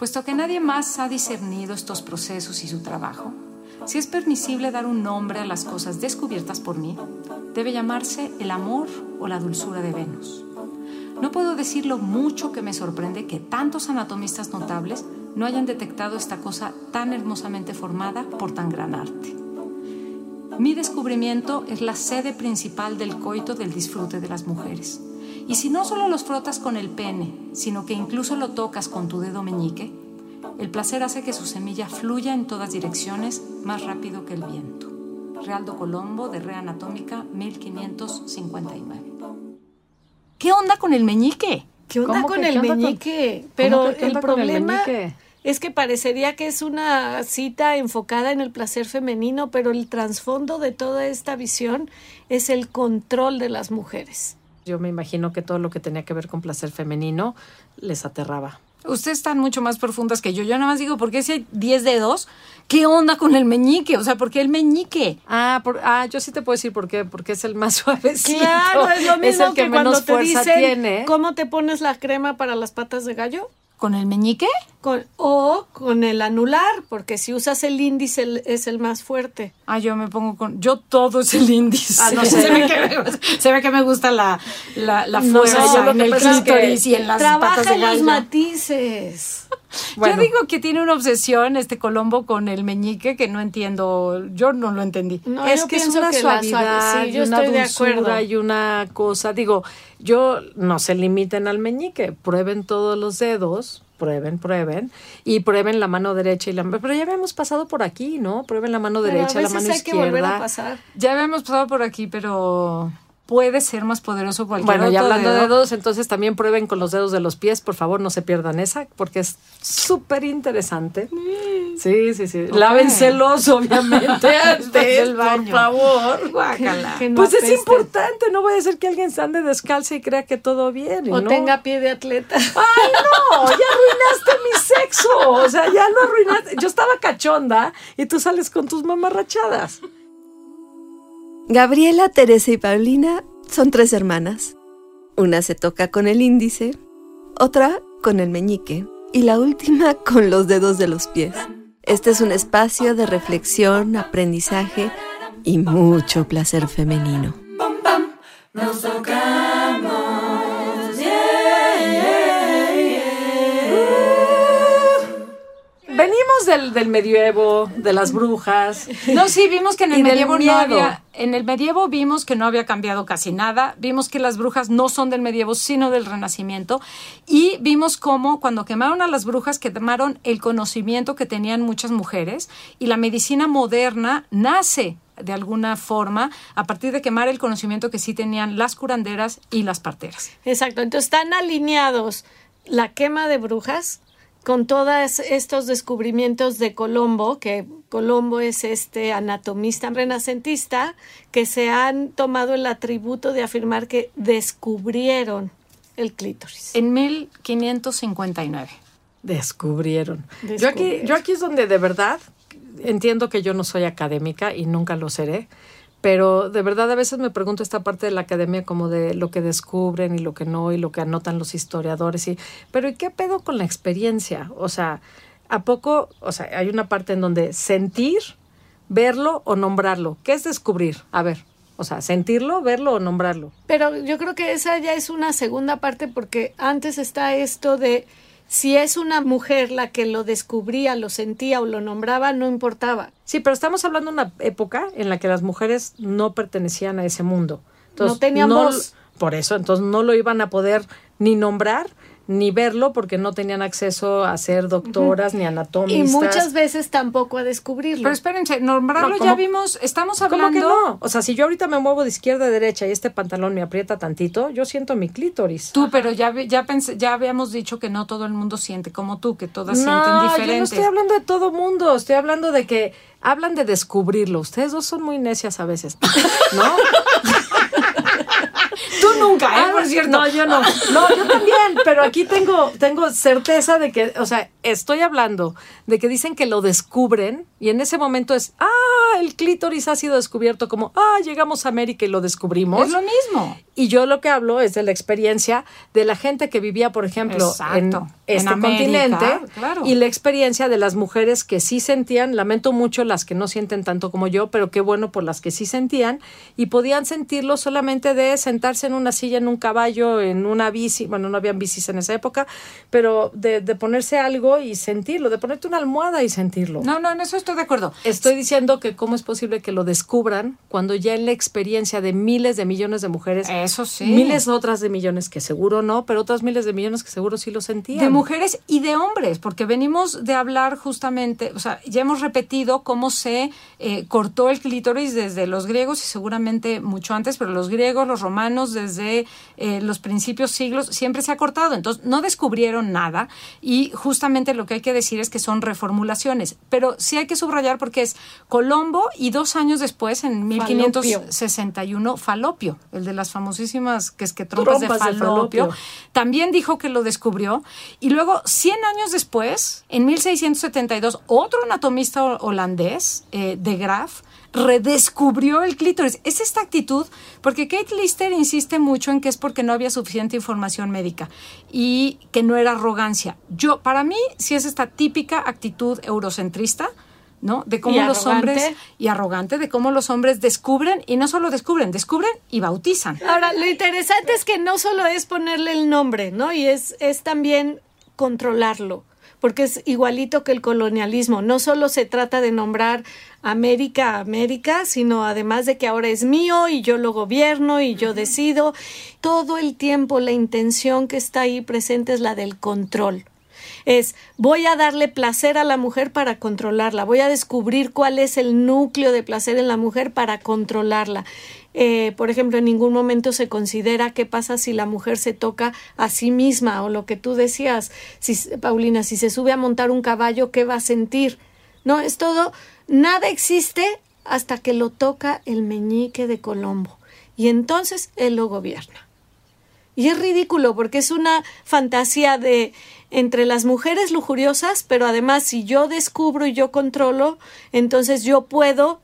Puesto que nadie más ha discernido estos procesos y su trabajo, si es permisible dar un nombre a las cosas descubiertas por mí, debe llamarse el amor o la dulzura de Venus. No puedo decir lo mucho que me sorprende que tantos anatomistas notables no hayan detectado esta cosa tan hermosamente formada por tan gran arte. Mi descubrimiento es la sede principal del coito del disfrute de las mujeres. Y si no solo los frotas con el pene, sino que incluso lo tocas con tu dedo meñique, el placer hace que su semilla fluya en todas direcciones más rápido que el viento. Realdo Colombo, de Rea Anatómica, 1559. ¿Qué onda con el meñique? ¿Qué onda con el meñique? Pero el problema es que parecería que es una cita enfocada en el placer femenino, pero el trasfondo de toda esta visión es el control de las mujeres. Yo me imagino que todo lo que tenía que ver con placer femenino les aterraba. Ustedes están mucho más profundas que yo. Yo nada más digo, ¿por qué si hay 10 dedos? ¿Qué onda con el meñique? O sea, ¿por qué el meñique? Ah, ah, yo sí te puedo decir por qué, porque es el más suavecito. Claro, es lo mismo el que, menos fuerza tiene. ¿Cómo te pones la crema para las patas de gallo? ¿Con el meñique? Con, o con el anular, porque si usas el índice es el más fuerte. Ah, yo me pongo con. Yo todo es el índice. Ah, no sé. se, ve que me, se ve que me gusta la, la, la fuerza en el clítoris y en las patas de gallo. los matices. Yo digo que tiene una obsesión este Colombo con el meñique que no entiendo, yo no lo entendí. es que es una suavidad, sí, yo una estoy dulzura de y una cosa. Digo, yo no se limiten al meñique, prueben todos los dedos, prueben, prueben y prueben la mano derecha y la pero ya habíamos pasado por aquí, ¿no? Prueben la mano derecha, la mano hay izquierda. Que volver a pasar. Ya habíamos pasado por aquí, pero puede ser más poderoso cualquier Bueno, y hablando de dedos, entonces también prueben con los dedos de los pies, por favor, no se pierdan esa, porque es súper interesante. Sí, sí, sí. Lávenselos, obviamente, antes del baño. Por favor. Guácala. pues es importante, no voy a decir que alguien se ande descalza y crea que todo bien. O tenga pie de atleta. ¡Ay, no! Ya arruinaste mi sexo. O sea, ya lo arruinaste. Yo estaba cachonda y tú sales con tus mamarrachadas. Gabriela, Teresa y Paulina son tres hermanas. Una se toca con el índice, otra con el meñique y la última con los dedos de los pies. Este es un espacio de reflexión, aprendizaje y mucho placer femenino. Del, del, medievo, de las brujas. No, sí, vimos que en el medievo no había, en el medievo vimos que no había cambiado casi nada, vimos que las brujas no son del medievo, sino del renacimiento, y vimos cómo cuando quemaron a las brujas quemaron el conocimiento que tenían muchas mujeres, y la medicina moderna nace de alguna forma a partir de quemar el conocimiento que sí tenían las curanderas y las parteras. Exacto, entonces están alineados la quema de brujas con todos estos descubrimientos de Colombo, que Colombo es este anatomista renacentista, que se han tomado el atributo de afirmar que descubrieron el clítoris. En 1559. Descubrieron. Yo, aquí, yo aquí es donde de verdad entiendo que yo no soy académica y nunca lo seré, pero de verdad a veces me pregunto esta parte de la academia como de lo que descubren y lo que no y lo que anotan los historiadores y pero ¿y qué pedo con la experiencia? O sea, a poco, o sea, hay una parte en donde sentir, verlo o nombrarlo. ¿Qué es descubrir? A ver, o sea, sentirlo, verlo o nombrarlo. Pero yo creo que esa ya es una segunda parte porque antes está esto de si es una mujer la que lo descubría, lo sentía o lo nombraba, no importaba. Sí, pero estamos hablando de una época en la que las mujeres no pertenecían a ese mundo. no tenían voz. Por eso, entonces no lo iban a poder ni nombrar ni verlo porque no tenían acceso a ser doctoras ni anatomistas. Y muchas veces tampoco a descubrirlo. Pero espérense, nombrarlo ya vimos, estamos hablando... ¿Cómo que no? O sea, si yo ahorita me muevo de izquierda a derecha y este pantalón me aprieta tantito, yo siento mi clítoris. Tú, pero ya ya pensé, ya habíamos dicho que no todo el mundo siente como tú, que todas sienten diferente. yo no estoy hablando de todo mundo, estoy hablando de que hablan de descubrirlo. Ustedes dos son muy necias a veces, ¿no? Nunca, ¿eh? Por cierto. No, yo no. No, yo también, pero aquí tengo, tengo certeza de que, o sea, estoy hablando de que dicen que lo descubren y en ese momento es, ah, el clítoris ha sido descubierto como, ah, llegamos a América y lo descubrimos. Es lo mismo. Y yo lo que hablo es de la experiencia de la gente que vivía, por ejemplo, en este continente y la experiencia de las mujeres que sí sentían, lamento mucho las que no sienten tanto como yo, pero qué bueno por las que sí sentían y podían sentirlo solamente de sentarse en una silla, en un caballo, en una bici, bueno, no habían bicis en esa época, pero de, de ponerse algo y sentirlo, de ponerte una almohada y sentirlo. No, no, en eso estoy de acuerdo. Estoy diciendo que cómo es posible que lo descubran cuando ya en la experiencia de miles de millones de mujeres, eso sí, miles otras de millones que seguro no, pero otras miles de millones que seguro sí lo sentían. De mujeres y de hombres, porque venimos de hablar justamente, o sea, ya hemos repetido cómo se eh, cortó el clítoris desde los griegos y seguramente mucho antes, pero los griegos, los romanos, desde eh, los principios siglos, siempre se ha cortado. Entonces, no descubrieron nada y justamente lo que hay que decir es que son reformulaciones, pero sí hay que subrayar porque es Colombo y dos años después, en 1561, Falopio, el de las famosísimas que es que trompas, de, falopio, también dijo que lo descubrió. Y luego, 100 años después, en 1672, otro anatomista holandés, eh, de Graaf, redescubrió el clítoris. Es esta actitud, porque Kate Lister insiste mucho en que es porque no había suficiente información médica y que no era arrogancia. Yo, para mí, sí es esta típica actitud eurocentrista, ¿no? De cómo los hombres y arrogante de cómo los hombres descubren y no solo descubren, descubren y bautizan. Ahora, lo interesante es que no solo es ponerle el nombre, ¿no? Y es, es también controlarlo porque es igualito que el colonialismo. No solo se trata de nombrar América América, sino además de que ahora es mío y yo lo gobierno y yo decido. Todo el tiempo la intención que está ahí presente es la del control. Es voy a darle placer a la mujer para controlarla, voy a descubrir cuál es el núcleo de placer en la mujer para controlarla. Eh, por ejemplo, en ningún momento se considera qué pasa si la mujer se toca a sí misma o lo que tú decías, si, Paulina, si se sube a montar un caballo, ¿qué va a sentir? No, es todo, nada existe hasta que lo toca el meñique de Colombo y entonces él lo gobierna. Y es ridículo porque es una fantasía de entre las mujeres lujuriosas, pero además si yo descubro y yo controlo, entonces yo puedo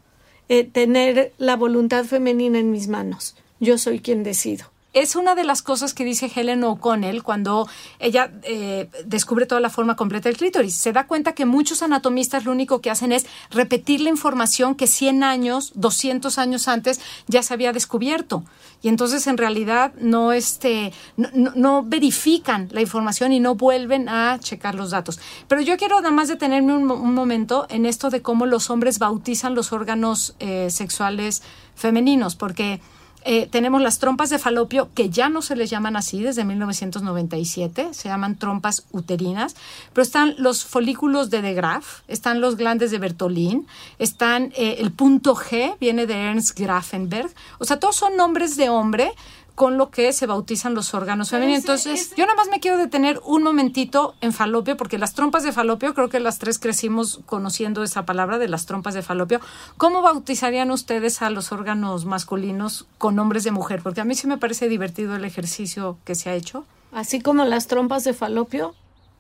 eh, tener la voluntad femenina en mis manos. Yo soy quien decido es una de las cosas que dice Helen O'Connell cuando ella eh, descubre toda la forma completa del clítoris. Se da cuenta que muchos anatomistas lo único que hacen es repetir la información que 100 años, 200 años antes ya se había descubierto. Y entonces en realidad no, este, no, verifican la información y no vuelven a checar los datos. Pero yo quiero nada más detenerme un, momento en esto de cómo los hombres bautizan los órganos eh, sexuales femeninos, porque eh, tenemos las trompas de falopio, que ya no se les llaman así desde 1997, se llaman trompas uterinas, pero están los folículos de De Graaf, están los glandes de Bertolín, están eh, el punto G, viene de Ernst Grafenberg, o sea, todos son nombres de hombre, con lo que se bautizan los órganos femeninos. Entonces, yo nada más me quiero detener un momentito en falopio, porque las trompas de falopio, creo que las tres crecimos conociendo esa palabra de las trompas de falopio. ¿Cómo bautizarían ustedes a los órganos masculinos con nombres de mujer? Porque a mí sí me parece divertido el ejercicio que se ha hecho. Así como las trompas de falopio.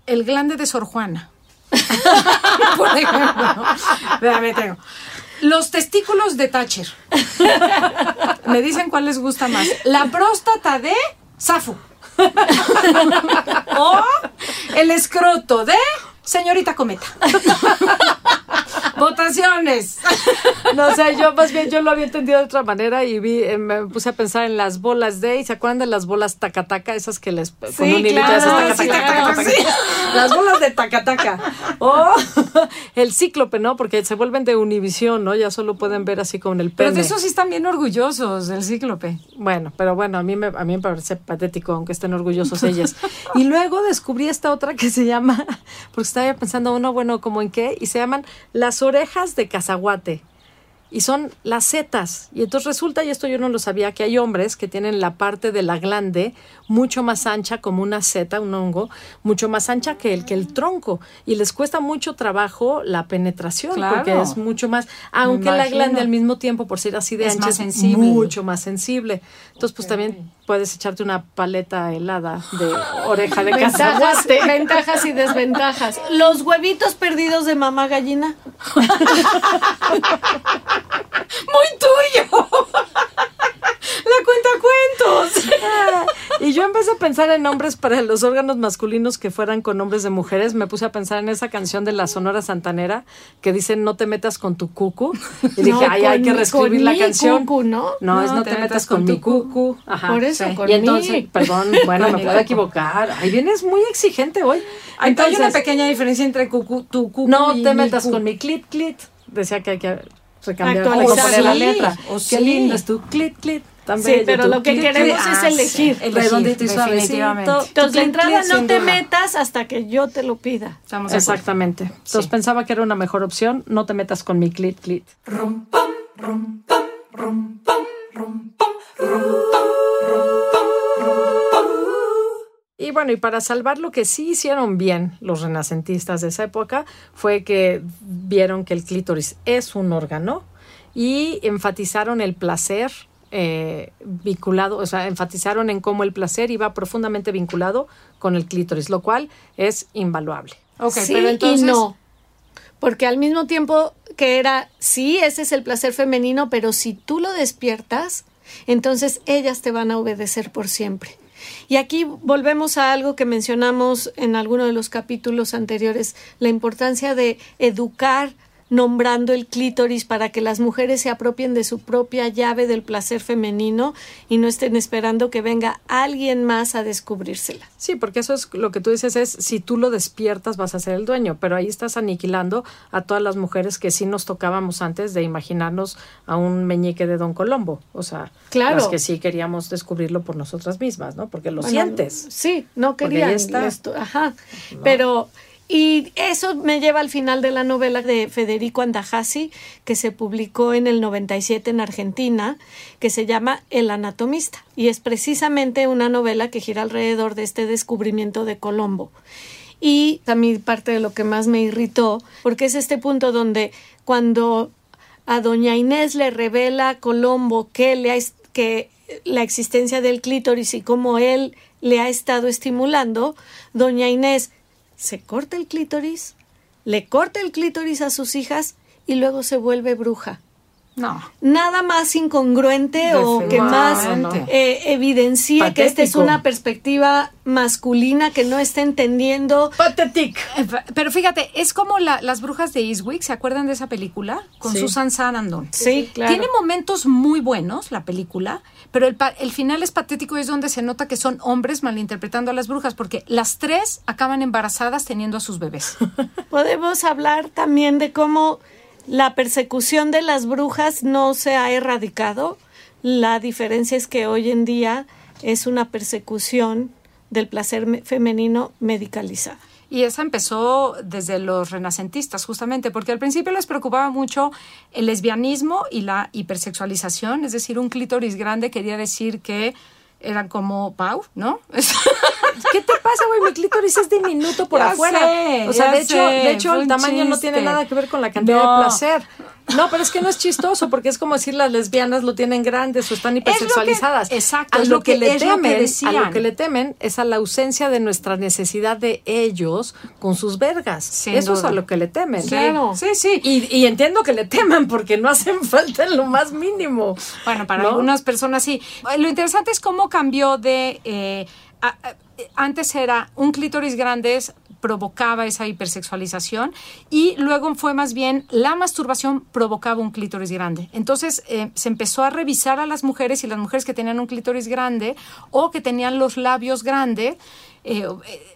El glande de Sor Juana. Por ejemplo. tengo. Los testículos de Thatcher. Me dicen cuál les gusta más. La próstata de Safo. o el escroto de señorita Cometa. Votaciones. No sé, yo más bien yo lo había entendido de otra manera y vi, eh, me puse a pensar en las bolas de, ¿y se acuerdan de las bolas tacataca? Esas que les con un claro, Las bolas de tacataca. O el cíclope, ¿no? Porque se vuelven de Univisión, ¿no? Ya solo pueden ver así con el pene. Pero de eso sí están bien orgullosos, del cíclope. Bueno, pero bueno, a mí me, a mí me parece patético, aunque estén orgullosos ellas. Y luego descubrí esta otra que se llama, porque estaba pensando uno, bueno, como en qué, y se llaman las orejas de cazaguate. Y son las setas. Y entonces resulta, y esto yo no lo sabía, que hay hombres que tienen la parte de la glande mucho más ancha como una seta, un hongo, mucho más ancha que el que el tronco. Y les cuesta mucho trabajo la penetración, porque es mucho más, aunque la glande al mismo tiempo, por ser así de ancha, es mucho más sensible. Entonces, pues también puedes echarte una paleta helada de oreja de ventajas, ventajas y desventajas. Los huevitos perdidos de mamá gallina. Muy tuyo. La cuenta cuentos. y yo empecé a pensar en nombres para los órganos masculinos que fueran con nombres de mujeres. Me puse a pensar en esa canción de la Sonora Santanera que dice no te metas con tu cucu. Y dije, ay, hay que reescribir la canción. Cucu, ¿no? ¿no? es no te, metas, con, mi cucu. Ajá. Por eso, Y entonces, perdón, bueno, me puedo equivocar. Ahí vienes muy exigente hoy. Entonces, hay una pequeña diferencia entre cucu, tu cucu no te metas con mi clit clit. Decía que hay que recambiar poner la letra. O Qué lindo es tu clit clit. sí, pero lo que queremos es ah, elegir. El redondito y suavecito. Entonces, la entrada no te metas hasta que yo te lo pida. Exactamente. Entonces, pensaba que era una mejor opción. No te metas con mi clit clit. Rum, pum, rum, pum, rum, pum, rum, pum, rum, bueno, y para salvar lo que sí hicieron bien los renacentistas de esa época fue que vieron que el clítoris es un órgano y enfatizaron el placer eh, vinculado, o sea, enfatizaron en cómo el placer iba profundamente vinculado con el clítoris, lo cual es invaluable. Okay, sí pero entonces... y no. Porque al mismo tiempo que era, sí, ese es el placer femenino, pero si tú lo despiertas, entonces ellas te van a obedecer por siempre. Y aquí volvemos a algo que mencionamos en alguno de los capítulos anteriores, la importancia de educar nombrando el clítoris para que las mujeres se apropien de su propia llave del placer femenino y no estén esperando que venga alguien más a descubrírsela. Sí, porque eso es lo que tú dices es si tú lo despiertas vas a ser el dueño, pero ahí estás aniquilando a todas las mujeres que sí nos tocábamos antes de imaginarnos a un meñique de Don Colombo, o sea, claro. las que sí queríamos descubrirlo por nosotras mismas, ¿no? Porque lo sientes. Sí, no querían esto, ajá. Pero y eso me lleva al final de la novela de Federico Andajasi, que se publicó en el 97 en Argentina, que se llama El anatomista. Y es precisamente una novela que gira alrededor de este descubrimiento de Colombo. Y a mí parte de lo que más me irritó, porque es este punto donde cuando a doña Inés le revela a Colombo que, le que la existencia del clítoris y cómo él le ha estado estimulando, doña Inés se corta el clítoris, le corta el clítoris a sus hijas y luego se vuelve bruja. No. Nada más incongruente o que más eh, evidencie que esta es una perspectiva masculina que no está entendiendo. Pathetic. Eh, pero fíjate, es como las brujas de Eastwick, ¿se acuerdan de esa película? Con Susan Sarandon. Sí, claro. Tiene momentos muy buenos la película, pero el, el final es patético y es donde se nota que son hombres malinterpretando a las brujas, porque las tres acaban embarazadas teniendo a sus bebés. Podemos hablar también de cómo la persecución de las brujas no se ha erradicado. La diferencia es que hoy en día es una persecución del placer femenino medicalizada. Y esa empezó desde los renacentistas, justamente, porque al principio les preocupaba mucho el lesbianismo y la hipersexualización, es decir, un clítoris grande quería decir que eran como Pau, ¿no? ¿Qué te pasa, güey? Mi clítoris es diminuto por afuera. o sea, de hecho, de hecho el tamaño no tiene nada que ver con la cantidad de placer. No, pero es que no es chistoso porque es como decir las lesbianas lo tienen grandes o están hipersexualizadas. exacto. A lo, que, le temen, a lo que le temen es a la ausencia de nuestra necesidad de ellos con sus vergas. Eso es a lo que le temen. Claro. Sí, sí. Y, entiendo que le teman porque no hacen falta en lo más mínimo. Bueno, para algunas personas sí. Lo interesante es cómo cambió de eh, antes era un clítoris grande provocaba esa hipersexualización y luego fue más bien la masturbación provocaba un clítoris grande. Entonces eh, se empezó a revisar a las mujeres y las mujeres que tenían un clítoris grande o que tenían los labios grandes eh,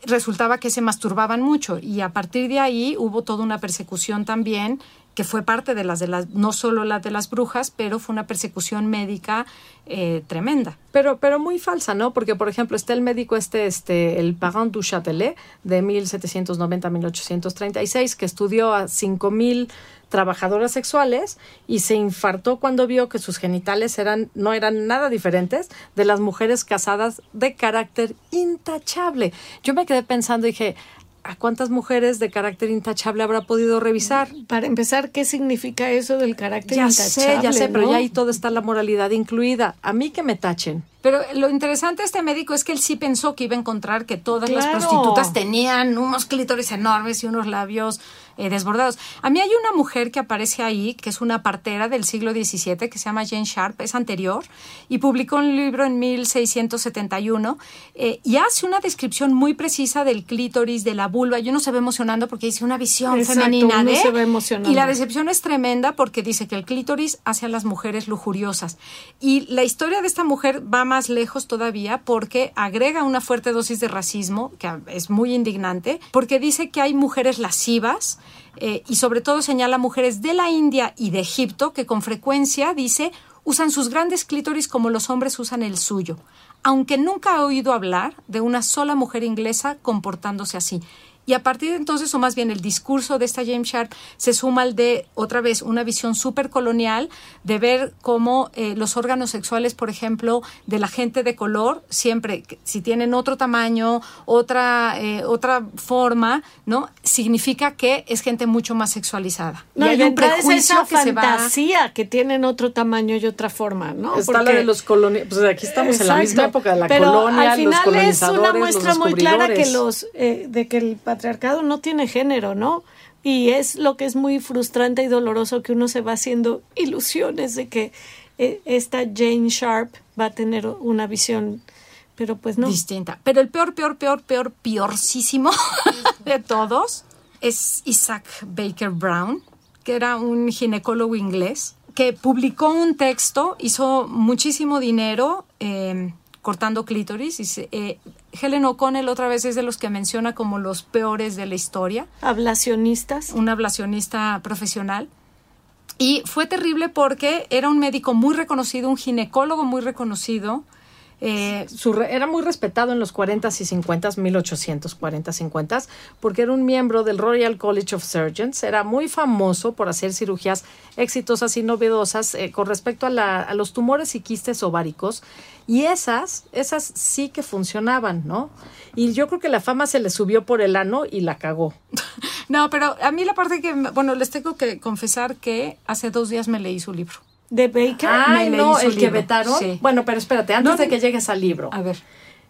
resultaba que se masturbaban mucho y a partir de ahí hubo toda una persecución también que fue parte de las de las, no solo la de las brujas, pero fue una persecución médica eh, tremenda. Pero, pero muy falsa, ¿no? Porque, por ejemplo, está el médico este, este, el Parent du Châtelet, de 1790 a 1836, que estudió a 5000 trabajadoras sexuales y se infartó cuando vio que sus genitales eran, no eran nada diferentes de las mujeres casadas de carácter intachable. Yo me quedé pensando y dije, ¿A cuántas mujeres de carácter intachable habrá podido revisar? Para empezar, ¿qué significa eso del carácter ya intachable? Ya sé, ya sé, pero ya ahí todo está la moralidad incluida. A mí que me tachen. Pero lo interesante de este médico es que él sí pensó que iba a encontrar que todas las prostitutas tenían unos clítores enormes y unos labios eh, desbordados. A mí hay una mujer que aparece ahí, que es una partera del siglo XVII, que se llama Jane Sharp, es anterior, y publicó un libro en 1671 eh, y hace una descripción muy precisa del clítoris, de la vulva. Y uno se ve emocionando porque dice una visión femenina de... Se ve emocionando. Y la decepción es tremenda porque dice que el clítoris hace a las mujeres lujuriosas. Y la historia de esta mujer va más lejos todavía porque agrega una fuerte dosis de racismo, que es muy indignante, porque dice que hay mujeres lascivas, eh, y sobre todo señala mujeres de la India y de Egipto que con frecuencia, dice, usan sus grandes clítoris como los hombres usan el suyo, aunque nunca ha oído hablar de una sola mujer inglesa comportándose así. Y a partir de entonces, o más bien el discurso de esta James Sharp, se suma al de, otra vez, una visión súper colonial de ver cómo eh, los órganos sexuales, por ejemplo, de la gente de color, siempre, si tienen otro tamaño, otra, eh, otra forma, ¿no? Significa que es gente mucho más sexualizada. No, y hay un prejuicio que fantasía se que tienen otro tamaño y otra forma, ¿no? Está la de los coloniales, pues aquí estamos en la misma época de la Pero colonia, al final los colonizadores, es una muestra muy clara que los los, eh, de que el no tiene género, ¿no? Y es lo que es muy frustrante y doloroso que uno se va haciendo ilusiones de que eh, esta Jane Sharp va a tener una visión, pero pues no. Distinta. Pero el peor, peor, peor, peor, peorcísimo de todos es Isaac Baker Brown, que era un ginecólogo inglés que publicó un texto, hizo muchísimo dinero. Eh, cortando clítoris. Y eh, Helen O'Connell otra vez es de los que menciona como los peores de la historia. Ablacionistas. Un ablacionista profesional. Y fue terrible porque era un médico muy reconocido, un ginecólogo muy reconocido, eh, era muy respetado en los 40s y 50s, 1840 50 porque era un miembro del Royal College of Surgeons, era muy famoso por hacer cirugías exitosas y novedosas eh, con respecto a, a, los tumores y quistes ováricos, y esas, esas sí que funcionaban, ¿no? Y yo creo que la fama se le subió por el ano y la cagó. no, pero a mí la parte que, bueno, les tengo que confesar que hace dos días me leí su libro de Baker. Ah, no, el que vetaron. Bueno, pero espérate, antes de que llegues al libro. A ver.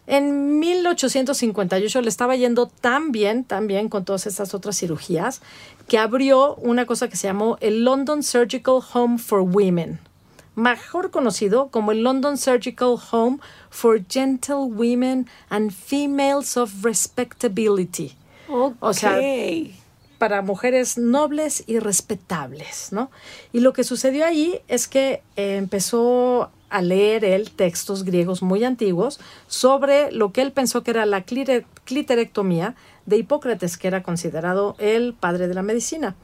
En 1858 le estaba yendo tan bien, tan bien con todas estas otras cirugías, que abrió una cosa que se llamó el London Surgical Home for Women, mejor conocido como el London Surgical Home for Gentle Women and Females of Respectability. Okay. O sea, para mujeres nobles y respetables, ¿no? Y lo que sucedió ahí es que eh, empezó a leer él textos griegos muy antiguos sobre lo que él pensó que era la cliterectomía de Hipócrates, que era considerado el padre de la medicina.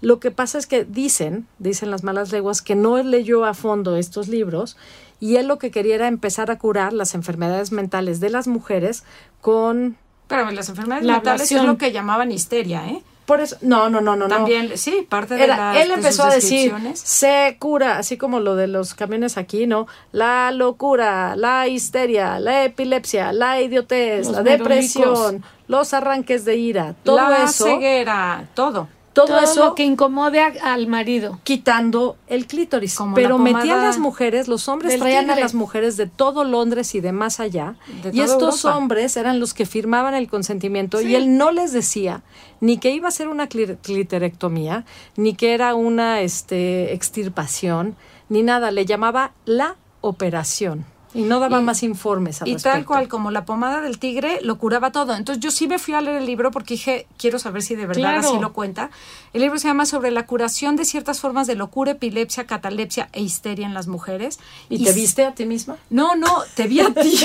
Lo que pasa es que dicen, dicen las malas lenguas, que no leyó a fondo estos libros y él lo que quería era empezar a curar las enfermedades mentales de las mujeres con... Pero las enfermedades mentales es lo que llamaban histeria, ¿eh? Por eso, no, no, no, no. También, sí, parte de Era, Él empezó a decir, se cura, así como lo de los camiones aquí, ¿no? La locura, la histeria, la epilepsia, la idiotez, la depresión, los arranques de ira, todo la eso. ceguera, todo. Todo, eso que incomode al marido. Quitando el clítoris. Pero metían las mujeres, los hombres traían a las mujeres de todo Londres y de más allá. y estos hombres eran los que firmaban el consentimiento y él no les decía ni que iba a ser una cliterectomía, ni que era una este, extirpación, ni nada. Le llamaba la operación. Y no daba más informes al Y tal cual, como la pomada del tigre, lo curaba todo. Entonces yo sí me fui a leer el libro porque dije, quiero saber si de verdad así lo cuenta. El libro se llama Sobre la curación de ciertas formas de locura, epilepsia, catalepsia e histeria en las mujeres. ¿Y, te viste a ti misma? No, no, te vi a ti.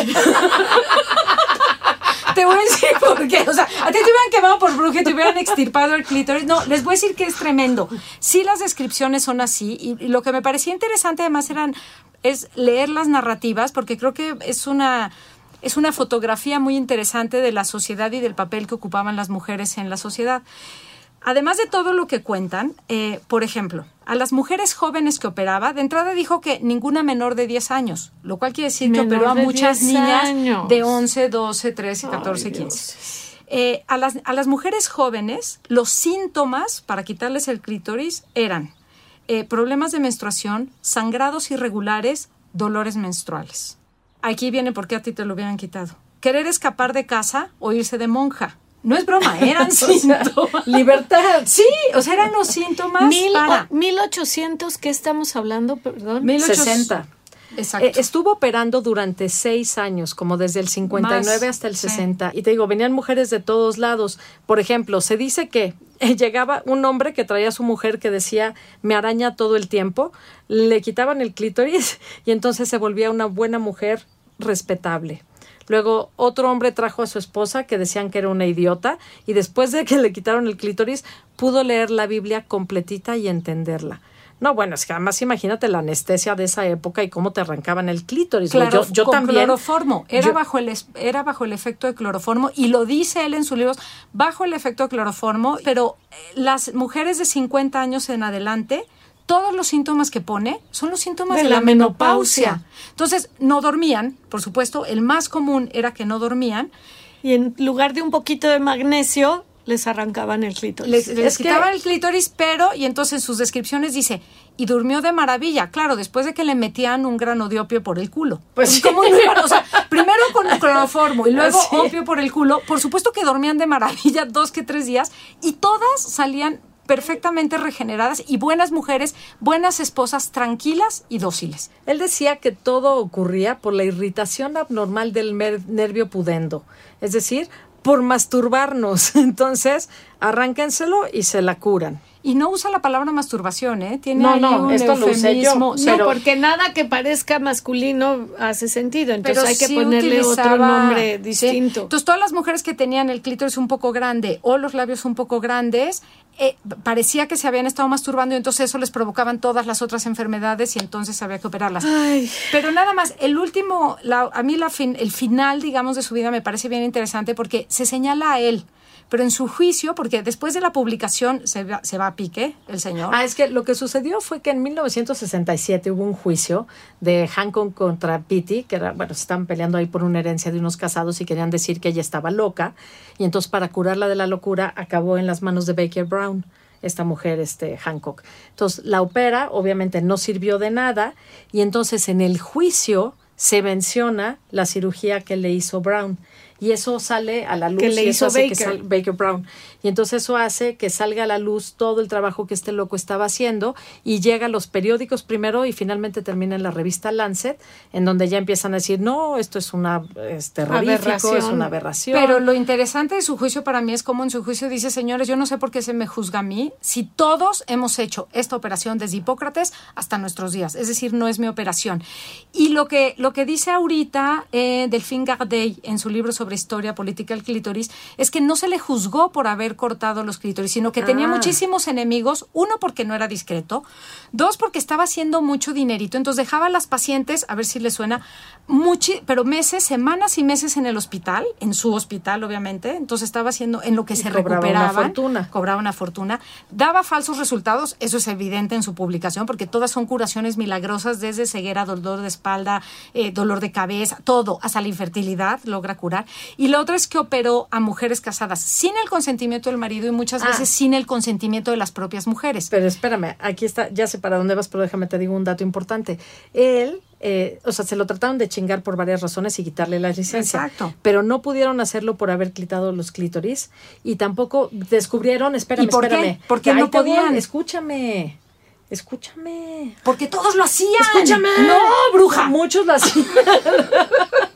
te voy a decir por qué. O sea, a ti te hubieran quemado por bruja y te hubieran extirpado el clítoris. No, les voy a decir que es tremendo. Sí, las descripciones son así. Y, lo que me parecía interesante además eran es leer las narrativas, porque creo que es una es una fotografía muy interesante de la sociedad y del papel que ocupaban las mujeres en la sociedad. Además de todo lo que cuentan, eh, por ejemplo, a las mujeres jóvenes que operaba, de entrada dijo que ninguna menor de 10 años, lo cual quiere decir que operó a muchas niñas de 11, 12, 13, 14, 15. a, las, a las mujeres jóvenes, los síntomas para quitarles el clítoris eran eh, problemas de menstruación, sangrados irregulares, dolores menstruales. Aquí viene por qué a ti te lo hubieran quitado. Querer escapar de casa o irse de monja no es broma, eran síntomas. libertad. Sí, o sea, eran los síntomas Mil, para... 1800, ¿qué estamos hablando? Perdón. 1860. Exacto. Eh, estuvo operando durante seis años, como desde el 59 hasta el 60. Y te digo, venían mujeres de todos lados. Por ejemplo, se dice que llegaba un hombre que traía a su mujer que decía, me araña todo el tiempo, le quitaban el clítoris y entonces se volvía una buena mujer respetable. Luego otro hombre trajo a su esposa que decían que era una idiota y después de que le quitaron el clítoris pudo leer la Biblia completita y entenderla. No, bueno, es que además imagínate la anestesia de esa época y cómo te arrancaban el clítoris. Claro, yo, también. Cloroformo. Era, bajo el, era bajo el efecto de cloroformo y lo dice él en sus libros, bajo el efecto de cloroformo, pero eh, las mujeres de 50 años en adelante todos los síntomas que pone son los síntomas de, la, menopausia. Entonces, no dormían, por supuesto, el más común era que no dormían. Y en lugar de un poquito de magnesio, les arrancaban el clítoris. Les, quitaban el clítoris, pero, y entonces en sus descripciones dice, y durmió de maravilla. Claro, después de que le metían un grano de opio por el culo. Pues, ¿cómo no iban? O sea, primero con el cloroformo y luego opio por el culo. Por supuesto que dormían de maravilla dos que tres días y todas salían perfectamente regeneradas y buenas mujeres, buenas esposas, tranquilas y dóciles. Él decía que todo ocurría por la irritación abnormal del nervio pudendo, es decir, por masturbarnos. Entonces, arránquenselo y se la curan. Y no usa la palabra masturbación, ¿eh? Tiene no, no, esto lo usé yo. No, porque nada que parezca masculino hace sentido. Entonces hay que ponerle otro nombre distinto. Entonces todas las mujeres que tenían el clítoris un poco grande o los labios un poco grandes, eh, parecía que se habían estado masturbando y entonces eso les provocaban todas las otras enfermedades y entonces había que operarlas. Pero nada más, el último, a mí la fin, el final, digamos, de su vida me parece bien interesante porque se señala a él pero en su juicio, porque después de la publicación se va, se va a pique el señor. Ah, es que lo que sucedió fue que en 1967 hubo un juicio de Hancock contra Pitti, que bueno, estaban peleando ahí por una herencia de unos casados y querían decir que ella estaba loca, y entonces para curarla de la locura acabó en las manos de Baker Brown esta mujer, este Hancock. Entonces la opera, obviamente no sirvió de nada, y entonces en el juicio se menciona la cirugía que le hizo Brown y eso sale a la luz que le y hizo Baker. Baker Brown. Y entonces eso hace que salga a la luz todo el trabajo que este loco estaba haciendo y llega a los periódicos primero y finalmente termina en la revista Lancet en donde ya empiezan a decir no esto es una es terrorífico es una aberración. Pero lo interesante de su juicio para mí es como en su juicio dice señores yo no sé por qué se me juzga a mí si todos hemos hecho esta operación desde Hipócrates hasta nuestros días es decir no es mi operación. Y lo que lo que dice ahorita eh, Delphine Gardey en su libro sobre historia política del clítoris, es que no se le juzgó por haber cortado los clítoris, sino que tenía ah. muchísimos enemigos, uno porque no era discreto, dos porque estaba haciendo mucho dinerito, entonces dejaba a las pacientes, a ver si le suena, pero meses, semanas y meses en el hospital, en su hospital obviamente, entonces estaba haciendo en lo que se recuperaba, una fortuna. cobraba una fortuna, daba falsos resultados, eso es evidente en su publicación, porque todas son curaciones milagrosas, desde ceguera, dolor de espalda, eh, dolor de cabeza, todo, hasta la infertilidad logra curar. Y lo otro es que operó a mujeres casadas sin el consentimiento del marido y muchas ah. veces sin el consentimiento de las propias mujeres. Pero espérame, aquí está, ya sé para dónde vas, pero déjame te digo un dato importante. Él eh, o sea, se lo trataron de chingar por varias razones y quitarle la licencia. Exacto. Pero no pudieron hacerlo por haber quitado los clítoris y tampoco descubrieron, espérame, ¿Y por espérame. Qué? Porque no podían. Escúchame. Escúchame. Porque todos lo hacían. Escúchame. No, bruja. Muchos lo hacían.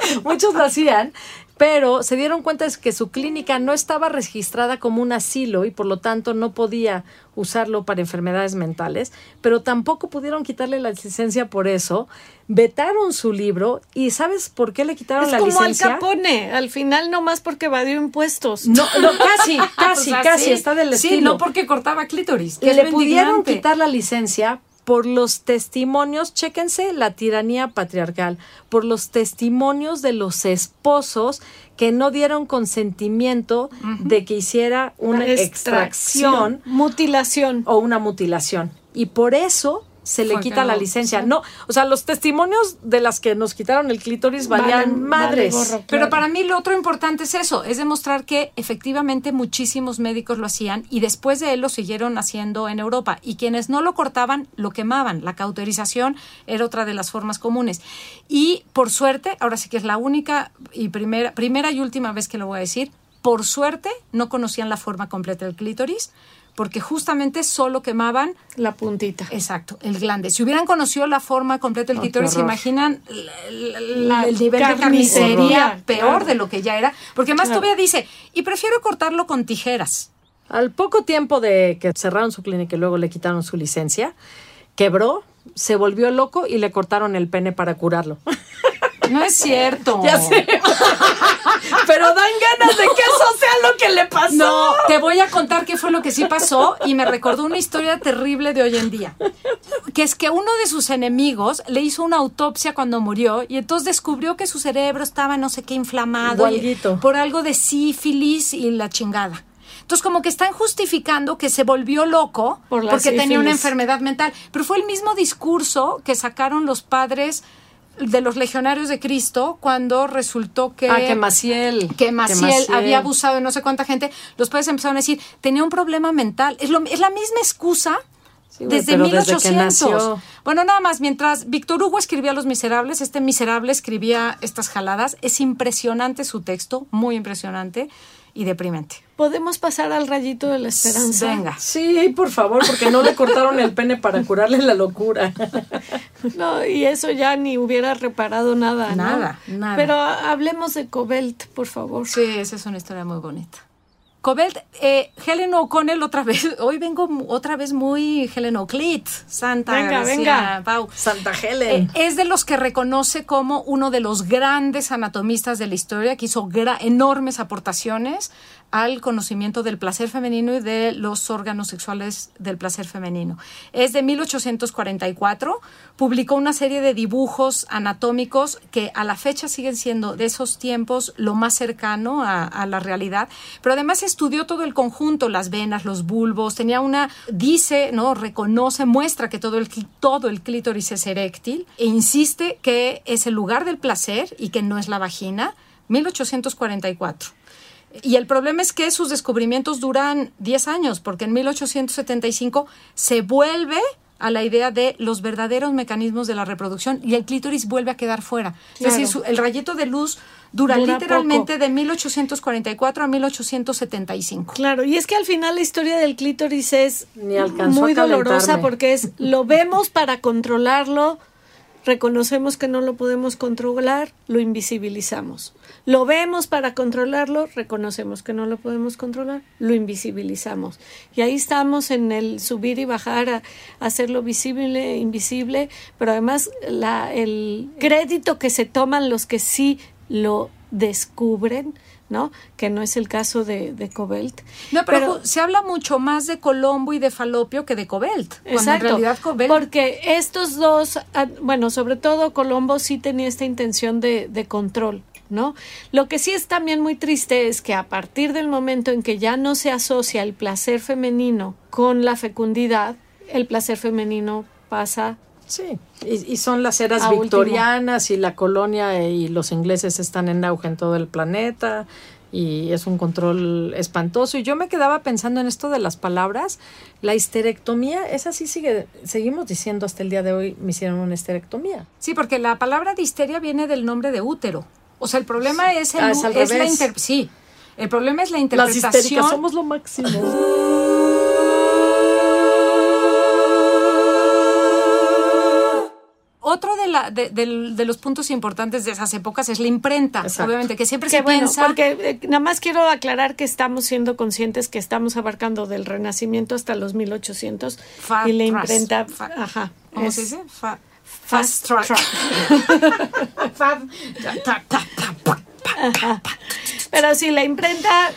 Muchos lo hacían pero se dieron cuenta de que su clínica no estaba registrada como un asilo y por lo tanto no podía usarlo para enfermedades mentales, pero tampoco pudieron quitarle la licencia por eso, vetaron su libro y ¿sabes por qué le quitaron la licencia? Al Capone, al final no más porque evadió impuestos. No, no casi, casi, casi, está del estilo. Sí, no porque cortaba clítoris. Que le pudieron quitar la licencia por los testimonios, chéquense la tiranía patriarcal, por los testimonios de los esposos que no dieron consentimiento de que hiciera una extracción, mutilación o una mutilación. Y por eso se le quita la licencia. No, o sea, los testimonios de las que nos quitaron el clítoris valían madres. Pero para mí lo otro importante es eso, es demostrar que efectivamente muchísimos médicos lo hacían y después de él lo siguieron haciendo en Europa y quienes no lo cortaban lo quemaban. La cauterización era otra de las formas comunes. Y por suerte, ahora sí que es la única y primera, primera y última vez que lo voy a decir, por suerte no conocían la forma completa del clítoris porque justamente solo quemaban la puntita. Exacto, el glande. Si hubieran conocido la forma completa del clítoris, ¿se imaginan el nivel de carnicería peor de lo que ya era? Porque más todavía dice, y prefiero cortarlo con tijeras. Al poco tiempo de que cerraron su clínica y luego le quitaron su licencia, quebró, se volvió loco y le cortaron el pene para curarlo. No es cierto. Ya sé. Pero dan ganas de que eso sea lo que le pasó. No, te voy a contar qué fue lo que sí pasó y me recordó una historia terrible de hoy en día. Que es que uno de sus enemigos le hizo una autopsia cuando murió y entonces descubrió que su cerebro estaba no sé qué inflamado por algo de sífilis y la chingada. Entonces, como que están justificando que se volvió loco porque tenía una enfermedad mental. Pero fue el mismo discurso que sacaron los padres de los legionarios de Cristo cuando resultó que ah, que Maciel que Maciel, había abusado de no sé cuánta gente los padres empezaron a decir tenía un problema mental es lo, es la misma excusa desde 1800 bueno nada más mientras Víctor Hugo escribía Los Miserables este miserable escribía estas jaladas es impresionante su texto muy impresionante y deprimente. ¿Podemos pasar al rayito de la esperanza? Venga. Sí, por favor, porque no le cortaron el pene para curarle la locura. No, y eso ya ni hubiera reparado nada. Nada, nada. Pero hablemos de Cobelt, por favor. Sí, esa es una historia muy bonita. Cobelt, eh, Helen O'Connell otra vez, hoy vengo otra vez muy Helen O'Clit, Santa venga, venga. Santa Helen. Eh, es de los que reconoce como uno de los grandes anatomistas de la historia, que hizo enormes aportaciones al conocimiento del placer femenino y de los órganos sexuales del placer femenino. Es de 1844, publicó una serie de dibujos anatómicos que a la fecha siguen siendo de esos tiempos lo más cercano a, la realidad, pero además estudió todo el conjunto, las venas, los bulbos, tenía una, dice, no, reconoce, muestra que todo el, todo el clítoris es eréctil e insiste que es el lugar del placer y que no es la vagina, 1844. Y el problema es que sus descubrimientos duran 10 años, porque en 1875 se vuelve a la idea de los verdaderos mecanismos de la reproducción y el clítoris vuelve a quedar fuera. Es decir, el rayito de luz dura, literalmente de 1844 a 1875. Claro, y es que al final la historia del clítoris es muy dolorosa porque es lo vemos para controlarlo, reconocemos que no lo podemos controlar, lo invisibilizamos. Lo vemos para controlarlo, reconocemos que no lo podemos controlar, lo invisibilizamos. Y ahí estamos en el subir y bajar a, hacerlo visible, invisible, pero además la, el crédito que se toman los que sí lo descubren, ¿no? Que no es el caso de, de Cobelt. No, pero, se habla mucho más de Colombo y de Falopio que de Cobelt. Exacto. En realidad Cobelt... Porque estos dos, ah, bueno, sobre todo Colombo sí tenía esta intención de, de control. ¿No? Lo que sí es también muy triste es que a partir del momento en que ya no se asocia el placer femenino con la fecundidad, el placer femenino pasa Sí, y, son las eras victorianas y la colonia y los ingleses están en auge en todo el planeta y es un control espantoso. Y yo me quedaba pensando en esto de las palabras. La histerectomía, esa sí sigue, seguimos diciendo hasta el día de hoy, me hicieron una histerectomía. Sí, porque la palabra de histeria viene del nombre de útero. O sea, el problema es, el, ah, es, la sí, el problema es la interpretación. Las histéricas somos lo máximo. Otro de la, de, los puntos importantes de esas épocas es la imprenta, obviamente, que siempre se bueno, piensa... Porque eh, nada más quiero aclarar que estamos siendo conscientes que estamos abarcando del Renacimiento hasta los 1800 y la imprenta... ajá. ¿Cómo se dice? Fast track. Pero sí, la imprenta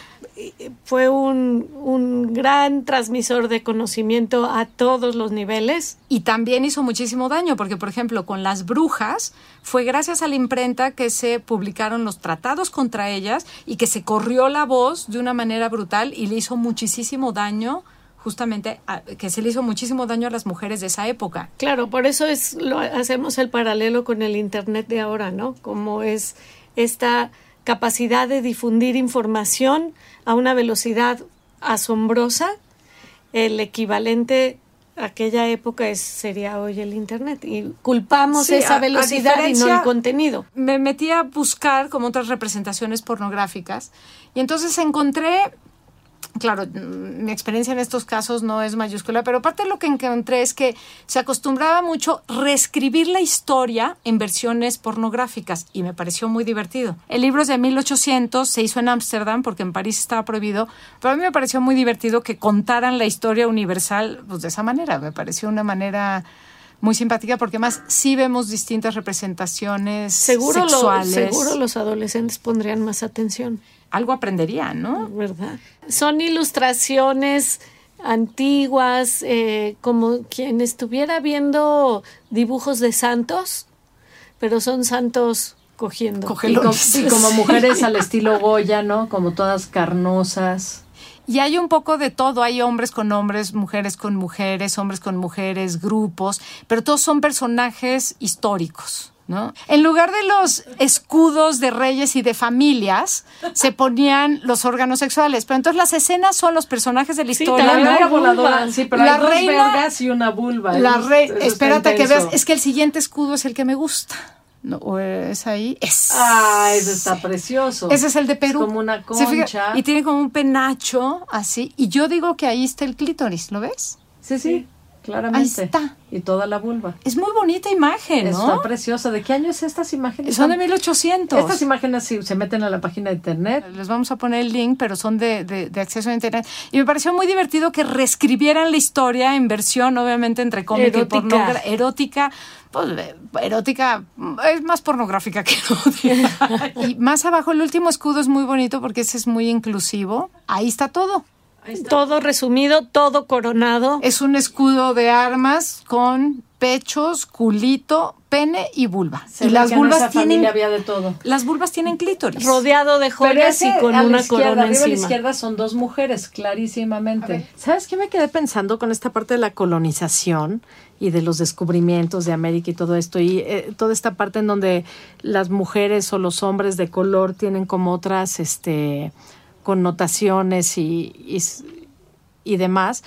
fue un, un, gran transmisor de conocimiento a todos los niveles. Y también hizo muchísimo daño, porque por ejemplo con las brujas fue gracias a la imprenta que se publicaron los tratados contra ellas y que se corrió la voz de una manera brutal y le hizo muchísimo daño justamente que se le hizo muchísimo daño a las mujeres de esa época. Claro, por eso es lo hacemos el paralelo con el internet de ahora, ¿no? Como es esta capacidad de difundir información a una velocidad asombrosa, el equivalente a aquella época es, sería hoy el Internet. Y culpamos esa velocidad y no el contenido. Me metí a buscar como otras representaciones pornográficas y entonces encontré claro, mi experiencia en estos casos no es mayúscula, pero parte de lo que encontré es que se acostumbraba mucho reescribir la historia en versiones pornográficas y me pareció muy divertido. El libro es de 1800, se hizo en Ámsterdam porque en París estaba prohibido, pero a mí me pareció muy divertido que contaran la historia universal pues, de esa manera. Me pareció una manera muy simpática porque más sí vemos distintas representaciones seguro sexuales. seguro los adolescentes pondrían más atención algo aprendería, ¿no? ¿Verdad? Son ilustraciones antiguas, eh, como quien estuviera viendo dibujos de santos, pero son santos cogiendo. Y, como mujeres al estilo Goya, ¿no? Como todas carnosas. Y hay un poco de todo, hay hombres con hombres, mujeres con mujeres, hombres con mujeres, grupos, pero todos son personajes históricos. ¿No? En lugar de los escudos de reyes y de familias, se ponían los órganos sexuales. Pero entonces las escenas son los personajes de la historia. La voladora, sí, pero la hay reina, dos vergas y una vulva. La reina, espérate que veas, es que el siguiente escudo es el que me gusta. No, ¿O es ahí? Es. Ah, ese está precioso. Ese es el de Perú. Es como una concha. y tiene como un penacho así. Y yo digo que ahí está el clítoris, ¿lo ves? Sí, sí. Claramente. Ahí está. Y toda la vulva. Es muy bonita imagen, ¿no? Está preciosa. ¿De qué año es estas imágenes? Son de 1800. Estas imágenes sí, se meten a la página de internet. Les vamos a poner el link, pero son de, de, acceso a internet. Y me pareció muy divertido que reescribieran la historia en versión, obviamente, entre cómica y pornográfica. Erótica. Pues, erótica es más pornográfica que erótica. y más abajo, el último escudo es muy bonito porque ese es muy inclusivo. Ahí está todo. Todo resumido, todo coronado. Es un escudo de armas con pechos, culito, pene y vulva. y las vulvas tienen había de todo. Las vulvas tienen clítoris. Rodeado de joyas y con una corona encima. a la izquierda son dos mujeres, clarísimamente. ¿Sabes qué me quedé pensando con esta parte de la colonización y de los descubrimientos de América y todo esto y eh, toda esta parte en donde las mujeres o los hombres de color tienen como otras este connotaciones y, y, demás.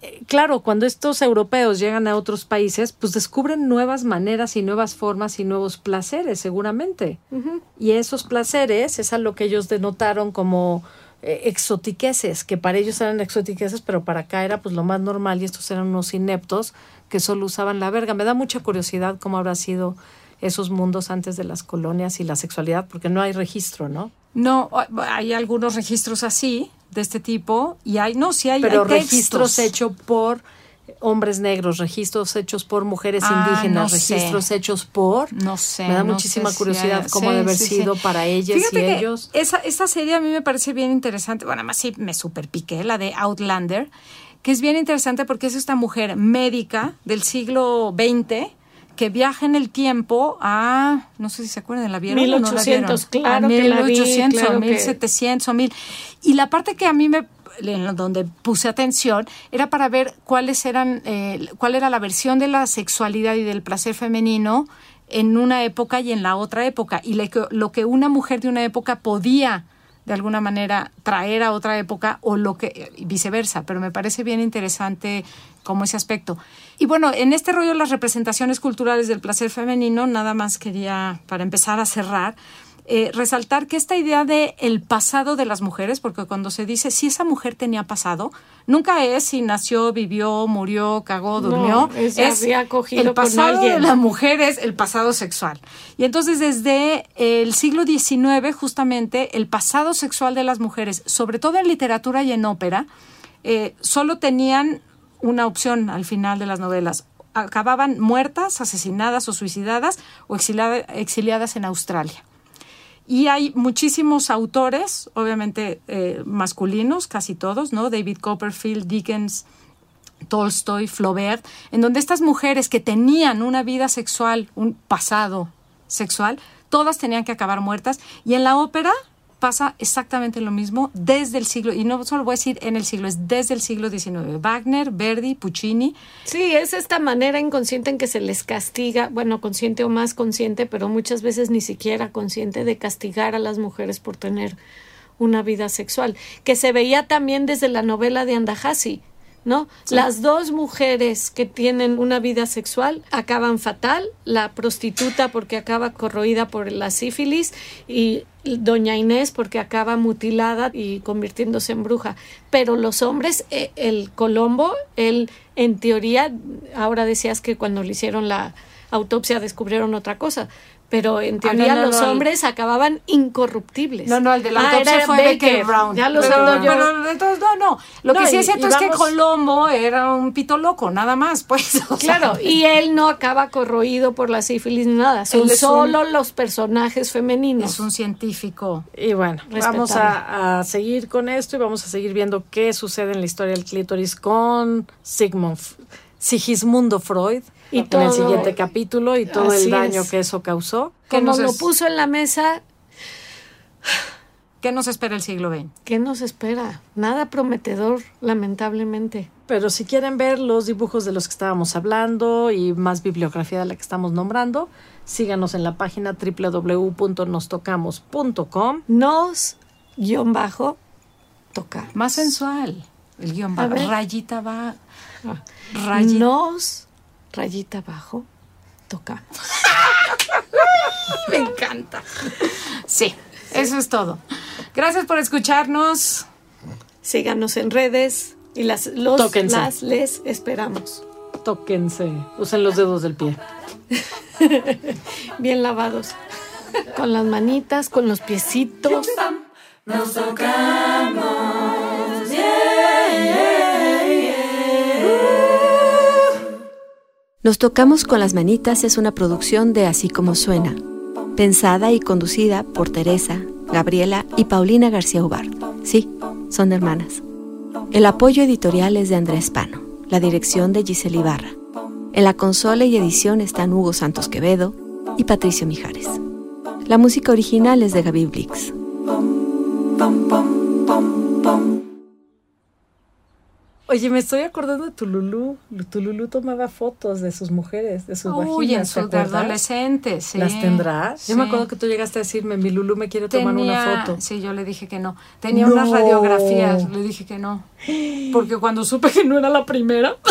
Eh, claro, cuando estos europeos llegan a otros países, pues descubren nuevas maneras y nuevas formas y nuevos placeres, seguramente. Y esos placeres es a lo que ellos denotaron como eh, exotiqueses, que para ellos eran exotiqueses, pero para acá era pues lo más normal y estos eran unos ineptos que solo usaban la verga. Me da mucha curiosidad cómo habrá sido esos mundos antes de las colonias y la sexualidad, porque no hay registro, ¿no? No, hay algunos registros así, de este tipo, y hay, no, sí hay, Pero registros hechos por hombres negros, registros hechos por mujeres ah, indígenas, registros hechos por... No sé. Me da muchísima curiosidad cómo debe haber sido para ellas y ellos. Esa, esa serie a mí me parece bien interesante. Bueno, además sí me super piqué, la de Outlander, que es bien interesante porque es esta mujer médica del siglo XX que viaja en el tiempo a, no sé si se acuerdan, ¿la vieron 1800, claro a 1800 o 1700 o 1000. Y la parte que a mí me en donde puse atención era para ver cuáles eran eh, cuál era la versión de la sexualidad y del placer femenino en una época y en la otra época y lo que una mujer de una época podía de alguna manera traer a otra época o lo que viceversa, pero me parece bien interesante como ese aspecto. Y bueno, en este rollo las representaciones culturales del placer femenino, nada más quería para empezar a cerrar eh, resaltar que esta idea de el pasado de las mujeres, porque cuando se dice si esa mujer tenía pasado, nunca es si nació, vivió, murió, cagó, durmió. es, el pasado de la mujer es el pasado sexual. Y entonces desde el siglo XIX, justamente, el pasado sexual de las mujeres, sobre todo en literatura y en ópera, eh, solo tenían una opción al final de las novelas. Acababan muertas, asesinadas o suicidadas o exiliadas en Australia. Y hay muchísimos autores, obviamente eh, masculinos, casi todos, ¿no? David Copperfield, Dickens, Tolstoy, Flaubert, en donde estas mujeres que tenían una vida sexual, un pasado sexual, todas tenían que acabar muertas. Y en la ópera pasa exactamente lo mismo desde el siglo, y no solo voy a decir en el siglo, es desde el siglo XIX. Wagner, Verdi, Puccini. Sí, es esta manera inconsciente en que se les castiga, bueno, consciente o más consciente, pero muchas veces ni siquiera consciente de castigar a las mujeres por tener una vida sexual, que se veía también desde la novela de Andajasi. ¿No? Las dos mujeres que tienen una vida sexual acaban fatal, la prostituta porque acaba corroída por la sífilis y doña Inés porque acaba mutilada y convirtiéndose en bruja. Pero los hombres, eh, el Colombo, él en teoría, ahora decías que cuando le hicieron la autopsia descubrieron otra cosa, pero en ah, teoría los hombres acababan incorruptibles. No, no, el de la ah, autopsia fue Baker, Brown. Ya lo pero, yo. Pero entonces, no, no. Lo que sí es cierto es que Colombo era un pito loco, nada más, pues. claro, y él no acaba corroído por la sífilis ni nada. Son solo los personajes femeninos. Es un científico. Y bueno, vamos a, a, seguir con esto y vamos a seguir viendo qué sucede en la historia del clítoris con Sigmund, Sigismundo Freud y todo, en el siguiente capítulo y todo el daño que eso causó. Que nos lo puso en la mesa. ¿Qué nos espera el siglo XX? ¿Qué nos espera? Nada prometedor, lamentablemente. Pero si quieren ver los dibujos de los que estábamos hablando y más bibliografía de la que estamos nombrando, síganos en la página www.nostocamos.com. Nos, guion bajo, tocar. Más sensual. El guion bajo. Rayita va. Ah. Rayita. Nos rayita abajo, toca. Me encanta. Sí, eso es todo. Gracias por escucharnos. Síganos en redes y las, los, las les esperamos. Tóquense. Usen los dedos del pie. Bien lavados. Con las manitas, con los piecitos. Nos tocamos. Nos tocamos con las manitas es una producción de Así como suena, pensada y conducida por Teresa, Gabriela y Paulina García Ubard. Sí, son hermanas. El apoyo editorial es de Andrés Pano, la dirección de Giselle Ibarra. En la consola y edición están Hugo Santos Quevedo y Patricio Mijares. La música original es de Gaby Blix. Oye, me estoy acordando de Tululú. Tululú tomaba fotos de sus mujeres, de sus Uy, en sus adolescentes, sí. ¿Las tendrás? Yo me acuerdo que tú llegaste a decirme, mi Lulú me quiere tomar una foto. Sí, yo le dije que no. Tenía unas radiografías, le dije que no. Porque cuando supe que no era la primera...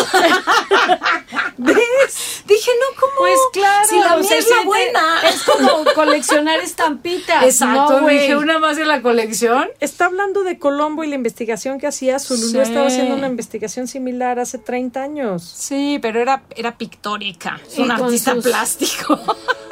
¿Ves? Dije, no, ¿cómo? Pues claro. Si la mía es la buena. Es como coleccionar estampitas. Exacto, dije una más de la colección. Está hablando de Colombo y la investigación que hacía. Su sí. estaba haciendo una investigación similar hace 30 años. Sí, pero era, era pictórica. un artista plástico.